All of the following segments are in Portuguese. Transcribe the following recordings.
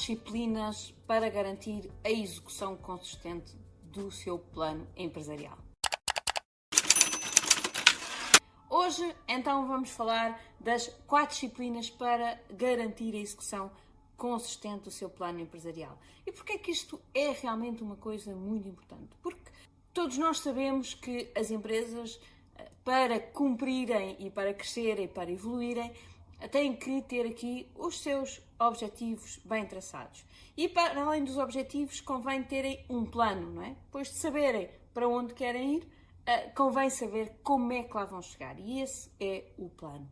disciplinas para garantir a execução consistente do seu plano empresarial. Hoje, então, vamos falar das quatro disciplinas para garantir a execução consistente do seu plano empresarial. E porquê é que isto é realmente uma coisa muito importante? Porque todos nós sabemos que as empresas, eh, para cumprirem e para crescerem, para evoluírem, têm que ter aqui os seus objetivos bem traçados. E para além dos objetivos, convém terem um plano, não é? Depois de saberem para onde querem ir, eh, convém saber como é que lá vão chegar. E esse é o plano.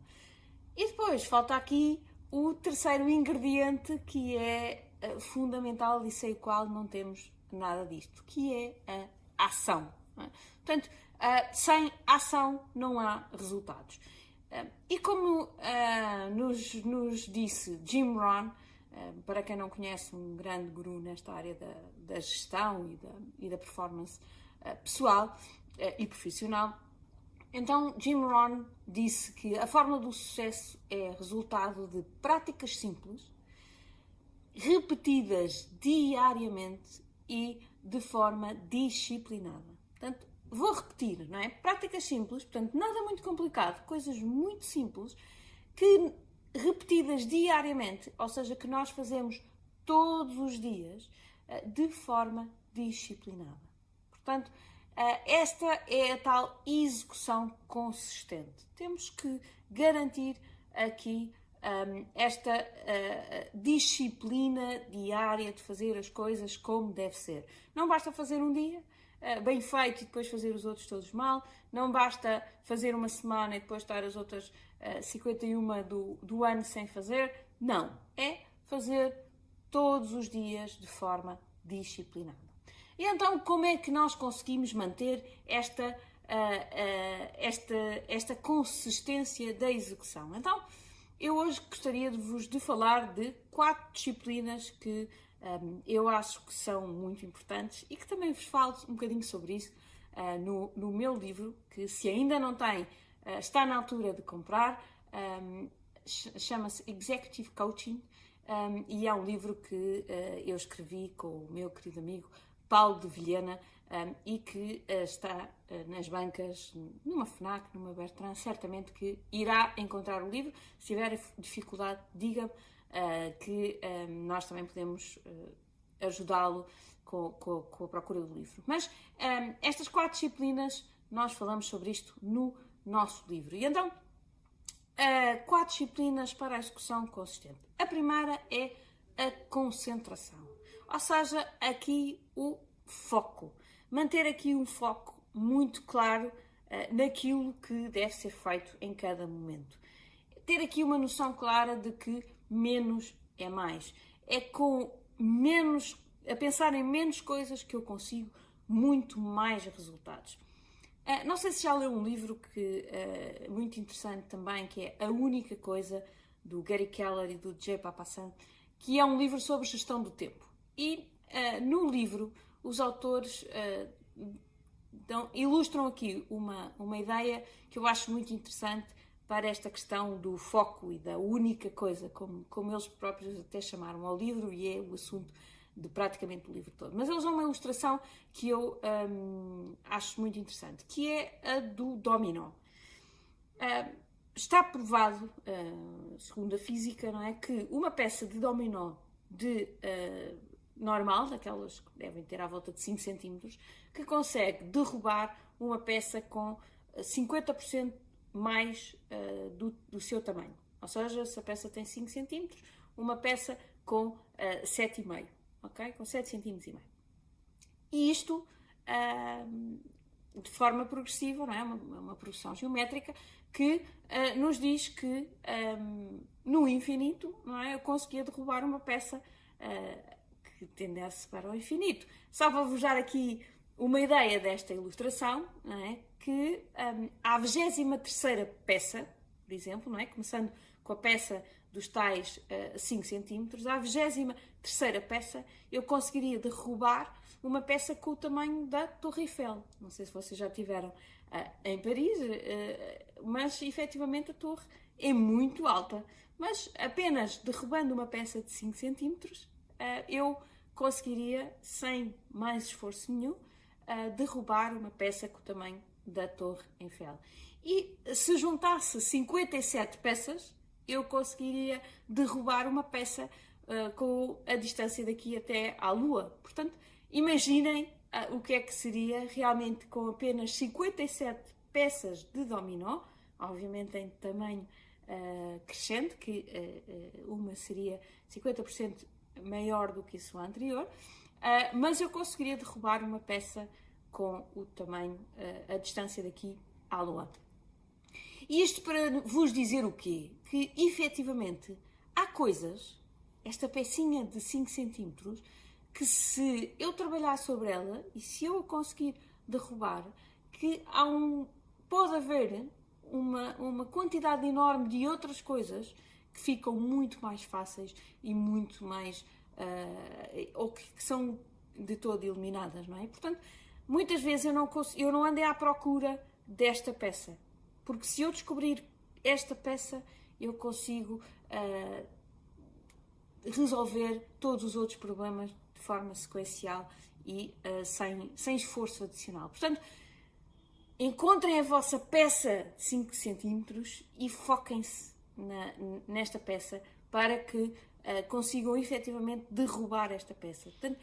E depois falta aqui o terceiro ingrediente que é uh, fundamental e sem o qual não temos nada disto, que é a ação. É? Portanto, uh, sem ação não há resultados. E como nos, nos, disse Jim Rohn, para quem não conhece, um grande guru nesta área da, da gestão e da, e da performance pessoal e profissional, então, Jim Rohn disse que a fórmula do sucesso é resultado de práticas simples, repetidas diariamente e de forma disciplinada. Portanto, vou repetir, não é? Práticas simples, portanto, nada muito complicado, coisas muito simples que repetidas diariamente, ou seja, que nós fazemos todos os dias eh, de forma disciplinada. Portanto, ah, esta é a tal execução consistente. Temos que garantir aqui um, esta uh, disciplina diária de fazer as coisas como deve ser. Não basta fazer um dia bem feito e depois fazer os outros todos mal. Não basta fazer uma semana e depois estar as outras 51 do, do ano sem fazer. Não. É fazer todos os dias de forma disciplinada. E então, como é que nós conseguimos manter esta, uh, uh, esta, esta consistência da execução? Então, eu hoje gostaria de vos de falar de quatro disciplinas que um, ehm, eu acho que são muito importantes e que também vos falo um bocadinho sobre isso uh, no, no meu livro, que se ainda não tem, está na altura de comprar. Ehm, chama-se Executive Coaching um, e é um livro que uh, eu escrevi com o meu querido amigo Paulo de Vilhena um, e que uh, está nas bancas, numa FNAC, numa Bertrand, certamente que irá encontrar o livro. Se tiver dificuldade, diga-me que nós também podemos ajudá-lo com, com, com, a procura do livro. Mas estas quatro disciplinas, nós falamos sobre isto no nosso livro. E então, quatro disciplinas para a execução consistente. A primeira é a concentração. Ou seja, aqui o foco. Manter aqui um foco muito claro uh, naquilo que deve ser feito em cada momento. Ter aqui uma noção clara de que menos é mais. É com menos, a pensar em menos coisas que eu consigo muito mais resultados. Uh, não sei se já leu um livro que uh, muito interessante também, que é A Única Coisa, do Gary Keller e do Jay Papasan, que é um livro sobre gestão do tempo. E uh, no livro, os autores dão, ilustram aqui uma, uma ideia que eu acho muito interessante para esta questão do foco e da única coisa, como, como eles próprios até chamaram ao livro, e é o assunto de praticamente o livro todo. Mas eles dão uma ilustração que eu um, acho muito interessante, que é a do dominó. Uh, está provado, uh, segundo a física, não é, que uma peça de dominó de uh, normal, daquelas que devem ter à volta de 5 cm, que consegue derrubar uma peça com 50% eh, mais uh, do, do, seu tamanho. Ou seja, se a peça tem 5 cm, uma peça com uh, 7,5, ok? Com 7 cm e meio. E isto de forma progressiva, não é? Uma, uma progressão geométrica que uh, nos diz que no infinito, não é? Eu conseguia derrubar uma peça uh, que tendesse para o infinito. Só para vos dar aqui uma ideia desta ilustração, não é? que um, a 23 peça, por exemplo, não é? começando com a peça dos tais uh, 5 cm, à 23 peça eu conseguiria derrubar uma peça com o tamanho da Torre Eiffel. Não sei se vocês já tiveram uh, em Paris, uh, mas efetivamente a torre é muito alta. Mas apenas derrubando uma peça de 5 cm, eu conseguiria, sem mais esforço nenhum, derrubar uma peça com o tamanho da Torre Eiffel. E se juntasse 57 peças, eu conseguiria derrubar uma peça uh, com a distância daqui até à Lua. Portanto, imaginem uh, o que é que seria realmente com apenas 57 peças de dominó, obviamente em tamanho uh, crescente, que uma seria 50% maior do que a sua anterior, mas eu conseguiria derrubar uma peça com o tamanho, a distância daqui à Lua. E isto para vos dizer o quê? Que efetivamente há coisas, esta pecinha de 5 centímetros, que se eu trabalhar sobre ela e se eu a conseguir derrubar, que há um, pode haver uma, uma quantidade enorme de outras coisas que ficam muito mais fáceis e muito mais. Uh, ou que, que, são de todo eliminadas, não é? Portanto, muitas vezes eu não, consigo, eu não andei à procura desta peça. Porque se eu descobrir esta peça, eu consigo uh, resolver todos os outros problemas de forma sequencial e uh, sem, sem esforço adicional. Portanto, encontrem a vossa peça de 5 centímetros e foquem-se nesta peça para que uh, consigam efetivamente derrubar esta peça. Portanto,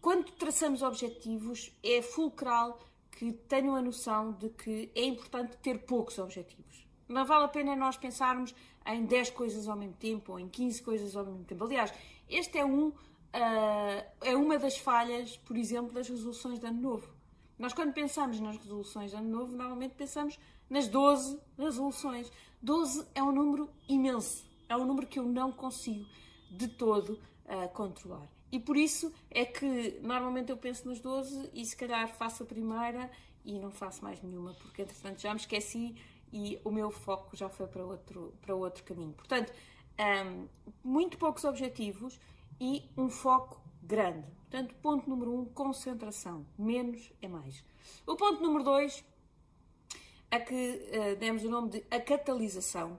quando traçamos objetivos, é fulcral que tenham a noção de que é importante ter poucos objetivos. Não vale a pena nós pensarmos em 10 coisas ao mesmo tempo ou em 15 coisas ao mesmo tempo. Aliás, este é, um, uh, é uma das falhas, por exemplo, das resoluções de ano novo. Nós, quando pensamos nas resoluções de ano novo, normalmente pensamos nas 12 resoluções. 12 é um número imenso. É um número que eu não consigo de todo uh, controlar. E por isso é que normalmente eu penso nas 12 e se calhar faço a primeira e não faço mais nenhuma, porque entretanto já me esqueci e o meu foco já foi para outro, para outro caminho. Portanto, um, muito poucos objetivos e um foco grande. Portanto, ponto número um, concentração. Menos é mais. O ponto número dois, a que uh, demos o nome de a catalisação,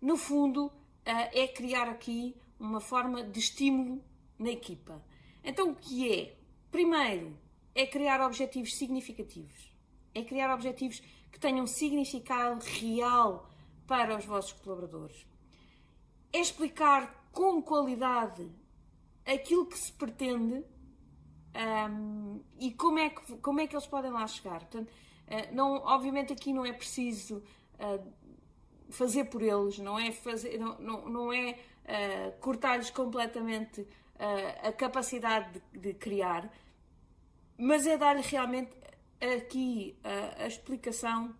no fundo, uh, é criar aqui uma forma de estímulo na equipa. Então, o que é? Primeiro, é criar objetivos significativos. É criar objetivos que tenham significado real para os vossos colaboradores. É explicar com qualidade aquilo que se pretende um, e como é, que, como é que eles podem lá chegar. Portanto, uh, não, obviamente aqui não é preciso uh, fazer por eles, não é, fazer, não, não, não é uh, cortar-lhes completamente a capacidade de, de, criar, mas é dar-lhe realmente aqui a, a explicação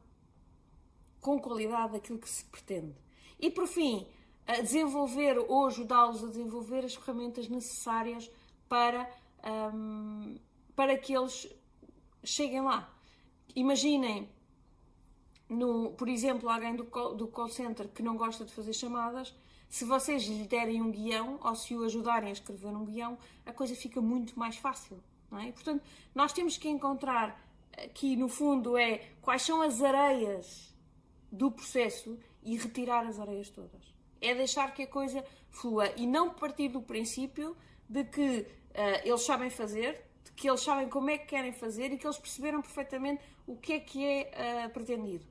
com qualidade daquilo que se pretende. E por fim, a desenvolver ou ajudá-los a desenvolver as ferramentas necessárias para, um, para que eles cheguem lá. Imaginem, no, por exemplo, alguém do call, do call center que não gosta de fazer chamadas, se vocês lhe derem um guião ou se o ajudarem a escrever um guião, a coisa fica muito mais fácil. Não é? Portanto, nós temos que encontrar aqui, no fundo, é quais são as areias do processo e retirar as areias todas. É deixar que a coisa flua e não partir do princípio de que uh, eles sabem fazer, de que eles sabem como é que querem fazer e que eles perceberam perfeitamente o que é que é uh, pretendido.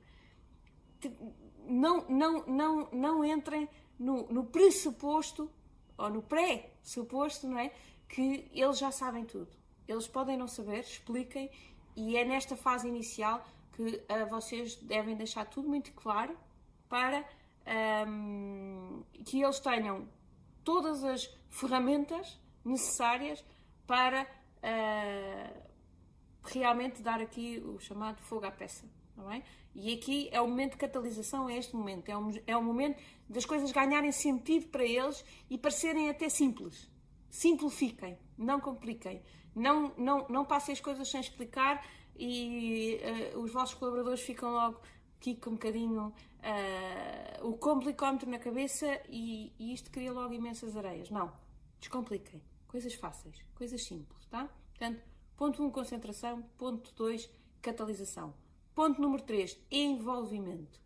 Não, não, não, não entrem no, no pressuposto, ou no pré-suposto, não é? Que eles já sabem tudo. Eles podem não saber, expliquem, e é nesta fase inicial que uh, vocês devem deixar tudo muito claro para um, que eles tenham todas as ferramentas necessárias para uh, realmente dar aqui o chamado fogo à peça. É? E aqui é o momento de catalisação, é este momento. É o, é o momento das coisas ganharem sentido para eles e parecerem até simples. Simplifiquem, não compliquem. Não, não, não passem as coisas sem explicar e uh, os vossos colaboradores ficam logo com um bocadinho uh, o complicómetro na cabeça e, e isto cria logo imensas areias. Não, descompliquem. Coisas fáceis, coisas simples, tá? Portanto, ponto 1, um, concentração. Ponto 2, catalisação. Ponto número 3, envolvimento.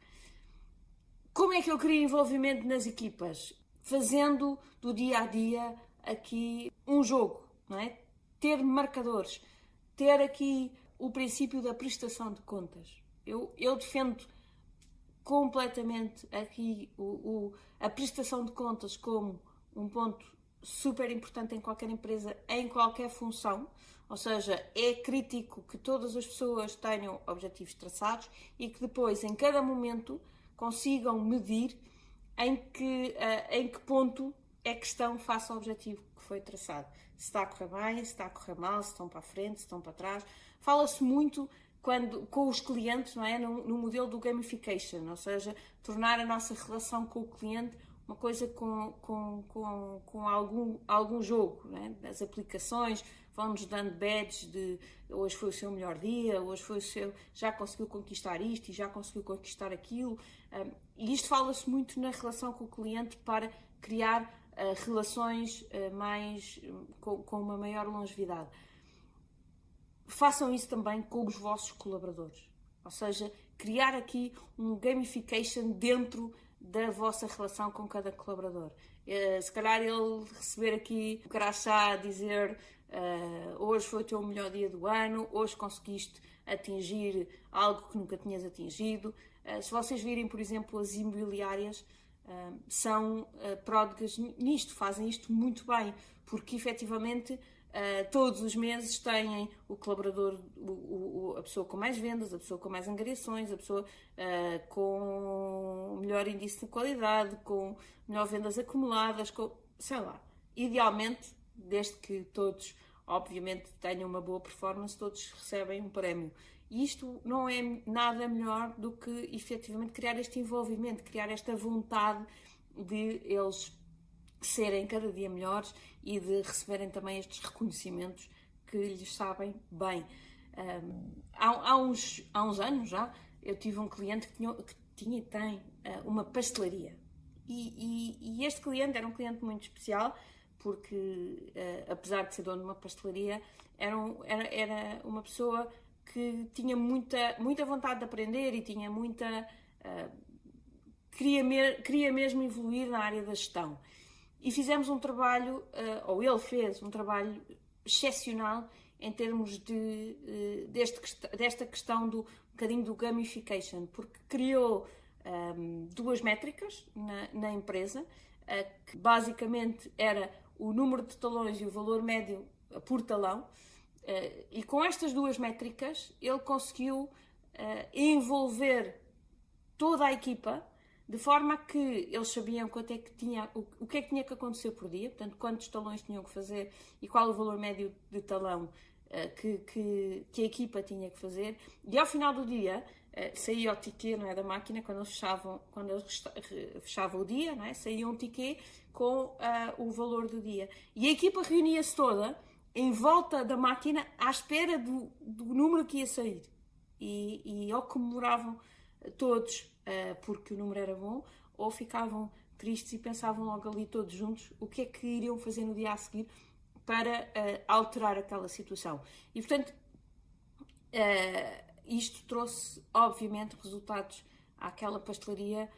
Como é que eu crio envolvimento nas equipas? Fazendo do dia a dia aqui um jogo, não é? Ter marcadores, ter aqui o princípio da prestação de contas. Eu, eu defendo completamente aqui o, o, a prestação de contas como um ponto super importante em qualquer empresa, em qualquer função. Ou seja, é crítico que todas as pessoas tenham objetivos traçados e que depois, em cada momento, consigam medir em que, uh, em que ponto é que estão face ao objetivo que foi traçado. Se está a correr bem, se está a correr mal, se estão para a frente, se estão para trás. Fala-se muito quando, com os clientes, não é? No, no, modelo do gamification, ou seja, tornar a nossa relação com o cliente uma coisa com, com, com, com algum, algum jogo, não é? As aplicações vão-nos dando badges de hoje foi o seu melhor dia, hoje foi o seu, já conseguiu conquistar isto e já conseguiu conquistar aquilo. Um, e isto fala-se muito na relação com o cliente para criar relações uh, mais, com, com uma maior longevidade façam isso também com os vossos colaboradores. Ou seja, criar aqui um gamification dentro da vossa relação com cada colaborador. Uh, se calhar ele receber aqui o crachá a dizer uh, hoje foi o teu melhor dia do ano, hoje conseguiste atingir algo que nunca tinhas atingido. Uh, se vocês virem, por exemplo, as imobiliárias, são pródigas nisto, fazem isto muito bem, porque efetivamente Uh, todos os meses têm o colaborador, o, o, a pessoa com mais vendas, a pessoa com mais angariações, a pessoa uh, com melhor índice de qualidade, com melhor vendas acumuladas, com, sei lá. Idealmente, desde que todos, obviamente, tenham uma boa performance, todos recebem um prémio. Isto não é nada melhor do que efetivamente criar este envolvimento, criar esta vontade de eles serem cada dia melhores e de receberem também estes reconhecimentos que lhes sabem bem. Um, há, há, uns, há uns anos já, eu tive um cliente que tinha, que tinha e tem uh, uma pastelaria. E, e, e, este cliente era um cliente muito especial, porque, uh, apesar de ser dono de uma pastelaria, era, um, era, era, uma pessoa que tinha muita, muita vontade de aprender e tinha muita. Uh, queria, queria mesmo evoluir na área da gestão e fizemos um trabalho, eh, ou ele fez um trabalho excepcional em termos de, eh, deste, desta questão do um bocadinho do gamification, porque criou um, ehm, duas métricas na, na empresa, uh, que basicamente era o número de talões e o valor médio por talão, uh, e com estas duas métricas ele conseguiu uh, envolver toda a equipa de forma que eles sabiam quanto é que tinha, o, o que é que tinha que acontecer por dia, portanto, quantos talões tinham que fazer e qual o valor médio de talão uh, que, que, que, a equipa tinha que fazer. E ao final do dia, saía o ticket não é, da máquina, quando eles fechavam, quando eles fechavam o dia, não é, saía um ticket com o valor do dia. E a equipa reunia-se toda em volta da máquina à espera do, do número que ia sair. E, e ou comemoravam todos uh, porque o número era bom, ou ficavam tristes e pensavam logo ali todos juntos o que é que iriam fazer no dia a seguir para uh, alterar aquela situação. E portanto, uh, isto trouxe, obviamente, resultados àquela pastelaria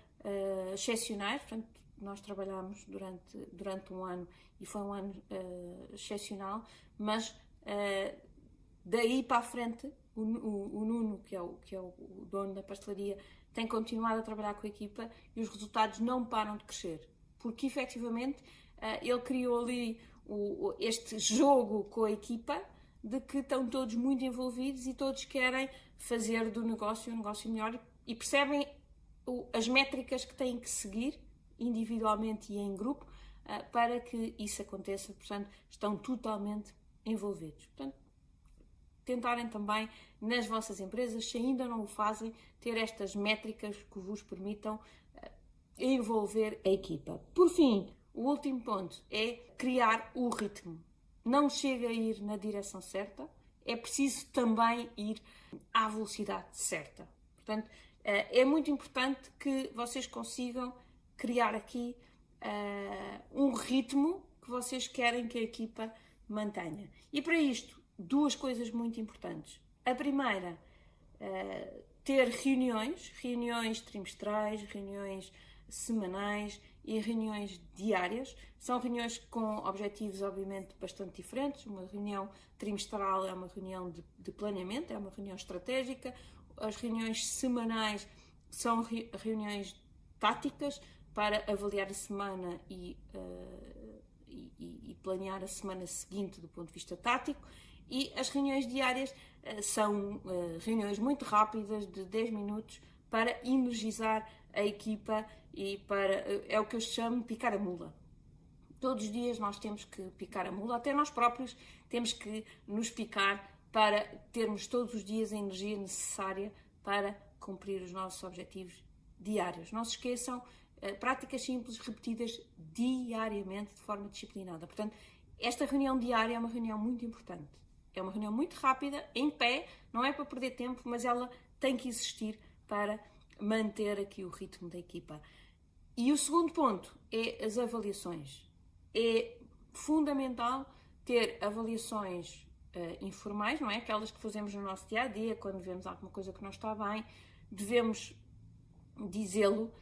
excepcionais. Portanto, nós trabalhámos durante, durante um ano e foi um ano uh, excepcional, mas uh, daí para a frente, o, o, o, Nuno, que é o, que é o dono da pastelaria, tem continuado a trabalhar com a equipa e os resultados não param de crescer. Porque efetivamente eh, ele criou ali este jogo com a equipa de que estão todos muito envolvidos e todos querem fazer do negócio um negócio melhor e percebem as métricas que têm que seguir individualmente e em grupo eh, para que isso aconteça. Portanto, estão totalmente envolvidos. Portanto, tentarem também nas vossas empresas, se ainda não o fazem, ter estas métricas que vos permitam eh, envolver a equipa. Por fim, o último ponto é criar o ritmo. Não chega a ir na direção certa, é preciso também ir à velocidade certa. Portanto, eh, é muito importante que vocês consigam criar aqui uh, um ritmo que vocês querem que a equipa mantenha. E para isto, duas coisas muito importantes. A primeira, uh, ter reuniões, reuniões trimestrais, reuniões semanais e reuniões diárias. São reuniões com objetivos, obviamente, bastante diferentes. Uma reunião trimestral é uma reunião de, de planeamento, é uma reunião estratégica. As reuniões semanais são re, reuniões táticas para avaliar a semana e, uh, e, e, planear a semana seguinte do ponto de vista tático. E as reuniões diárias uh, são uh, reuniões muito rápidas, de 10 minutos, para energizar a equipa e para. É o que eu chamo de picar a mula. Todos os dias nós temos que picar a mula, até nós próprios temos que nos picar para termos todos os dias a energia necessária para cumprir os nossos objetivos diários. Não se esqueçam, eh, práticas simples repetidas diariamente de forma disciplinada. Portanto, esta reunião diária é uma reunião muito importante. É uma reunião muito rápida, em pé, não é para perder tempo, mas ela tem que existir para manter aqui o ritmo da equipa. E o segundo ponto é as avaliações. É fundamental ter avaliações uh, informais, não é? Aquelas que fazemos no nosso dia a dia, quando vemos alguma coisa que não está bem, devemos dizê-lo,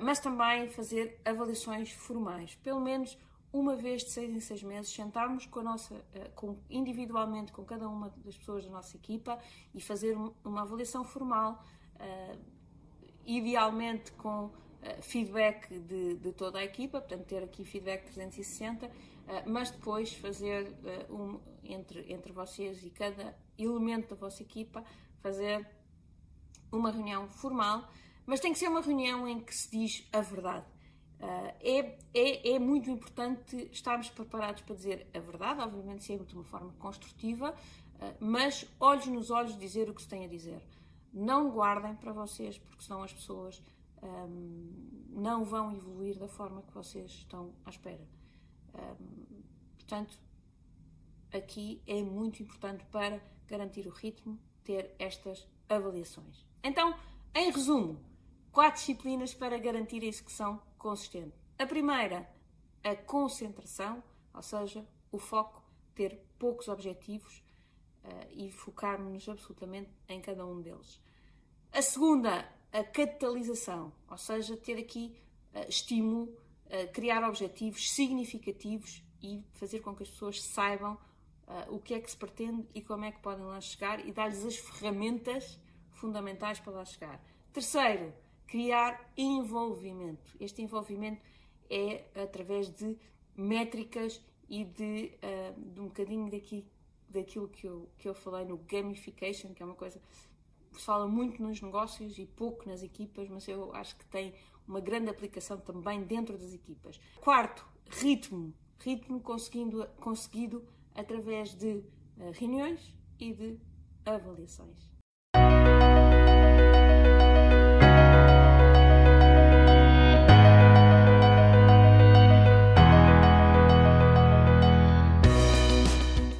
mas também fazer avaliações formais. Pelo menos uma vez de seis em seis meses, sentarmos com a nossa, uh, com, individualmente com cada uma das pessoas da nossa equipa e fazer uma avaliação formal, idealmente com feedback de, de, toda a equipa, portanto, ter aqui feedback 360, mas depois fazer um, entre, entre vocês e cada elemento da vossa equipa, fazer uma reunião formal, mas tem que ser uma reunião em que se diz a verdade. Uh, é, é, é, muito importante estarmos preparados para dizer a verdade, obviamente sempre de uma forma construtiva, uh, mas olhos nos olhos dizer o que se tem a dizer. Não guardem para vocês, porque senão as pessoas um, não vão evoluir da forma que vocês estão à espera. Um, portanto, aqui é muito importante para garantir o ritmo ter estas avaliações. Então, em resumo, quatro disciplinas para garantir a execução consistente. A primeira, a concentração, ou seja, o foco, ter poucos objetivos uh, e focarmos-nos absolutamente em cada um deles. A segunda, a capitalização, ou seja, ter aqui uh, estímulo, uh, criar objetivos significativos e fazer com que as pessoas saibam o que é que se pretende e como é que podem lá chegar e dar-lhes as ferramentas fundamentais para lá chegar. Terceiro, criar envolvimento. Este envolvimento é através de métricas e de, uh, de um bocadinho daqui, daquilo que eu, que eu falei no gamification, que é uma coisa que se fala muito nos negócios e pouco nas equipas, mas eu acho que tem uma grande aplicação também dentro das equipas. Quarto, ritmo. Ritmo conseguido através de uh, reuniões e de avaliações.